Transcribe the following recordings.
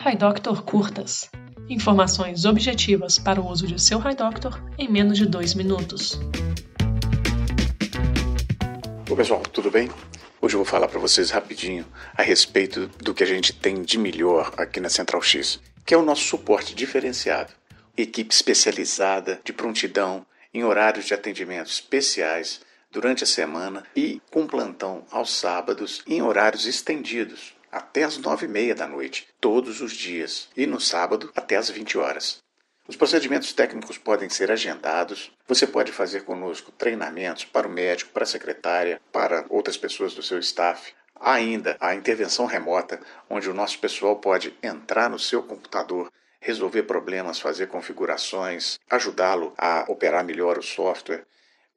HiDoctor Curtas. Informações objetivas para o uso de seu HiDoctor em menos de dois minutos. Oi pessoal, tudo bem? Hoje eu vou falar para vocês rapidinho a respeito do que a gente tem de melhor aqui na Central X, que é o nosso suporte diferenciado. Equipe especializada de prontidão em horários de atendimento especiais durante a semana e com plantão aos sábados em horários estendidos até as nove e meia da noite, todos os dias, e no sábado até as 20 horas. Os procedimentos técnicos podem ser agendados. Você pode fazer conosco treinamentos para o médico, para a secretária, para outras pessoas do seu staff. Ainda a intervenção remota, onde o nosso pessoal pode entrar no seu computador, resolver problemas, fazer configurações, ajudá-lo a operar melhor o software.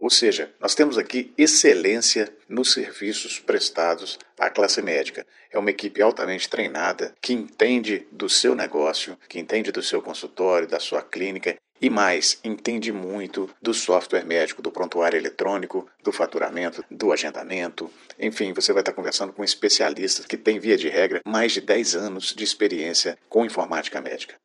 Ou seja, nós temos aqui excelência nos serviços prestados à classe médica. É uma equipe altamente treinada, que entende do seu negócio, que entende do seu consultório, da sua clínica e mais, entende muito do software médico, do prontuário eletrônico, do faturamento, do agendamento. Enfim, você vai estar conversando com especialistas que têm, via de regra, mais de 10 anos de experiência com informática médica.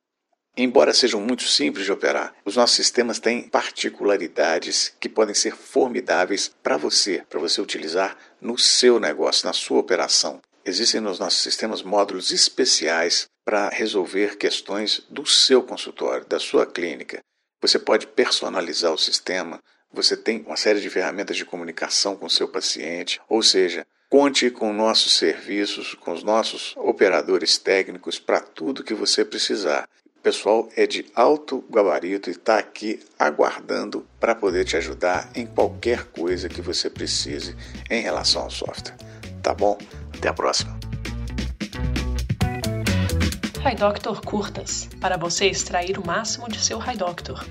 Embora sejam muito simples de operar, os nossos sistemas têm particularidades que podem ser formidáveis para você, para você utilizar no seu negócio, na sua operação. Existem nos nossos sistemas módulos especiais para resolver questões do seu consultório, da sua clínica. Você pode personalizar o sistema, você tem uma série de ferramentas de comunicação com o seu paciente, ou seja, Conte com nossos serviços, com os nossos operadores técnicos para tudo que você precisar pessoal é de alto gabarito e está aqui aguardando para poder te ajudar em qualquer coisa que você precise em relação ao software. Tá bom? Até a próxima. HiDoctor Curtas para você extrair o máximo de seu HiDoctor.